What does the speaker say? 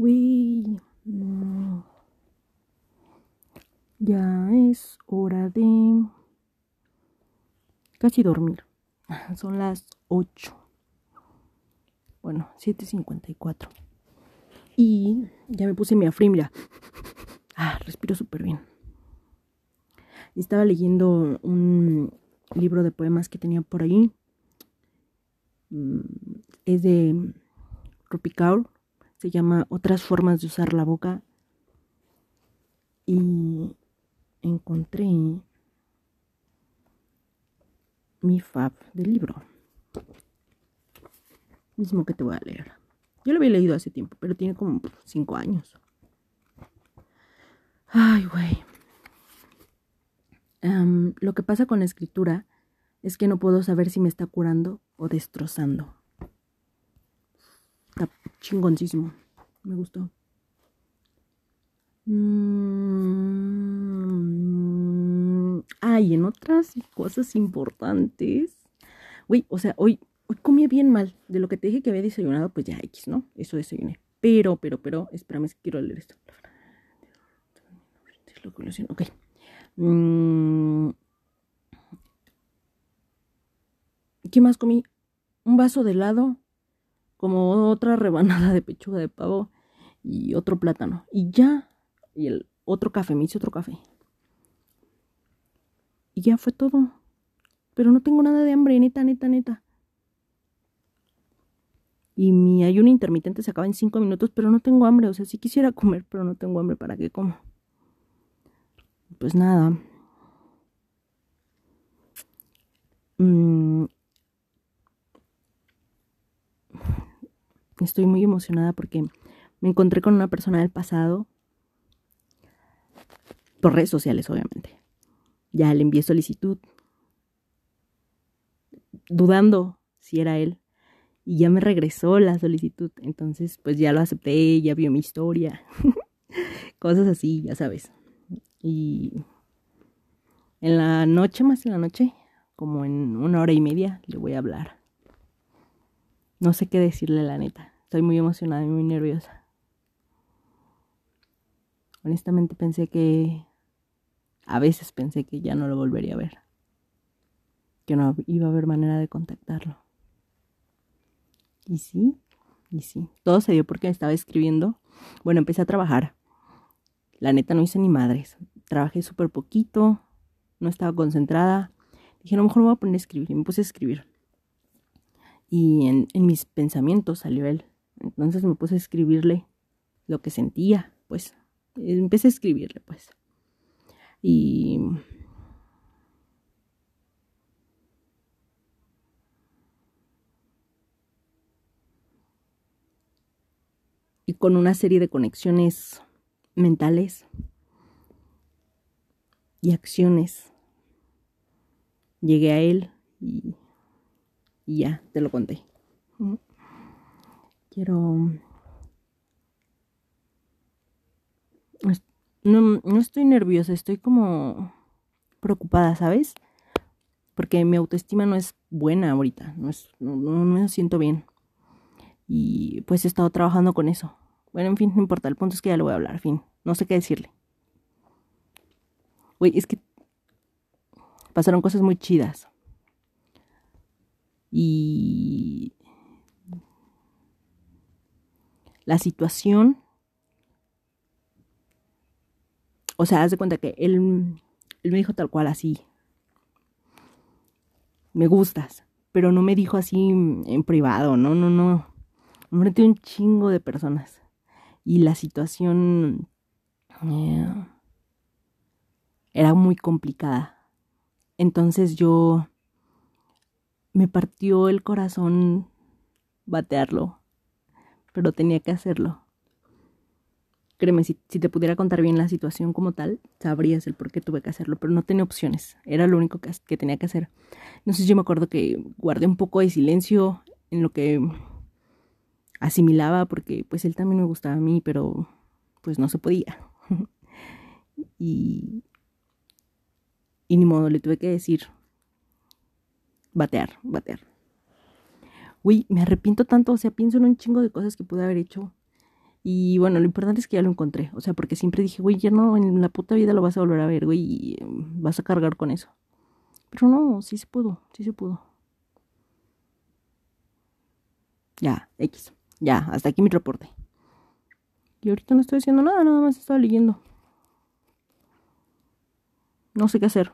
Uy. Ya es hora de casi dormir. Son las 8. Bueno, 7.54. Y ya me puse mi afrimla. Ah, respiro súper bien. Estaba leyendo un libro de poemas que tenía por ahí. Mm, es de Rupi Kaur. Se llama Otras formas de usar la boca. Y encontré mi fab del libro. Mismo que te voy a leer. Yo lo había leído hace tiempo, pero tiene como cinco años. Ay, güey. lo que pasa con la escritura es que no puedo saber si me está curando o destrozando. Está chingoncísimo. Me gustó. Mm, ay, en otras cosas importantes. Uy, o sea, hoy, hoy comí bien mal. De lo que te dije que había desayunado, pues ya X, ¿no? Eso desayuné. Pero, pero, pero, espérame, es que quiero leer esto. Ok. Mm, ¿Qué más comí? Un vaso de helado, como otra rebanada de pechuga de pavo y otro plátano. Y ya. Y el otro café, me hice otro café. Y ya fue todo. Pero no tengo nada de hambre, neta, neta, neta. Y mi ayuno intermitente se acaba en cinco minutos, pero no tengo hambre. O sea, sí quisiera comer, pero no tengo hambre. ¿Para qué como? Pues nada. Mm, estoy muy emocionada porque me encontré con una persona del pasado, por redes sociales obviamente. Ya le envié solicitud, dudando si era él, y ya me regresó la solicitud. Entonces, pues ya lo acepté, ya vio mi historia, cosas así, ya sabes. Y en la noche, más en la noche, como en una hora y media, le voy a hablar. No sé qué decirle, la neta. Estoy muy emocionada y muy nerviosa. Honestamente pensé que... A veces pensé que ya no lo volvería a ver. Que no iba a haber manera de contactarlo. Y sí, y sí. Todo se dio porque estaba escribiendo. Bueno, empecé a trabajar. La neta no hice ni madres. Trabajé súper poquito. No estaba concentrada. Dije, a lo mejor me voy a poner a escribir. Y me puse a escribir y en, mis pensamientos salió él. Entonces me puse a escribirle lo que sentía, pues empecé a escribirle, pues. Y y con una serie de conexiones mentales y acciones llegué a él y y ya, te lo conté. Quiero... No, no estoy nerviosa, estoy como preocupada, ¿sabes? Porque mi autoestima no es buena ahorita, no, es, no, no, me siento bien. Y pues he estado trabajando con eso. Bueno, en fin, no importa, el punto es que ya lo voy a hablar, fin, no sé qué decirle. Güey, es que pasaron cosas muy chidas. Y la situación, o sea, haz de cuenta que él, él me dijo tal cual así, me gustas, pero no me dijo así en privado, no, no, no. Metí un chingo de personas. Y la situación eh, era muy complicada. Entonces yo me partió el corazón batearlo, pero tenía que hacerlo. Créeme, si, te pudiera contar bien la situación como tal, sabrías el por qué tuve que hacerlo, pero no tenía opciones, era lo único que, tenía que hacer. Entonces yo me acuerdo que guardé un poco de silencio en lo que asimilaba, porque pues él también me gustaba a mí, pero pues no se podía. y ni modo, le tuve que decir, batear, batear. Uy, me arrepiento tanto, o sea, pienso en un chingo de cosas que pude haber hecho Y bueno, lo importante es que ya lo encontré. O sea, porque siempre dije, güey, ya no, en la puta vida lo vas a volver a ver, güey, y mm, vas a cargar con eso. Pero no, sí se pudo, sí se pudo. Ya, X. Ya, hasta aquí mi reporte. Y ahorita no estoy haciendo nada, nada más estaba leyendo. No sé qué hacer.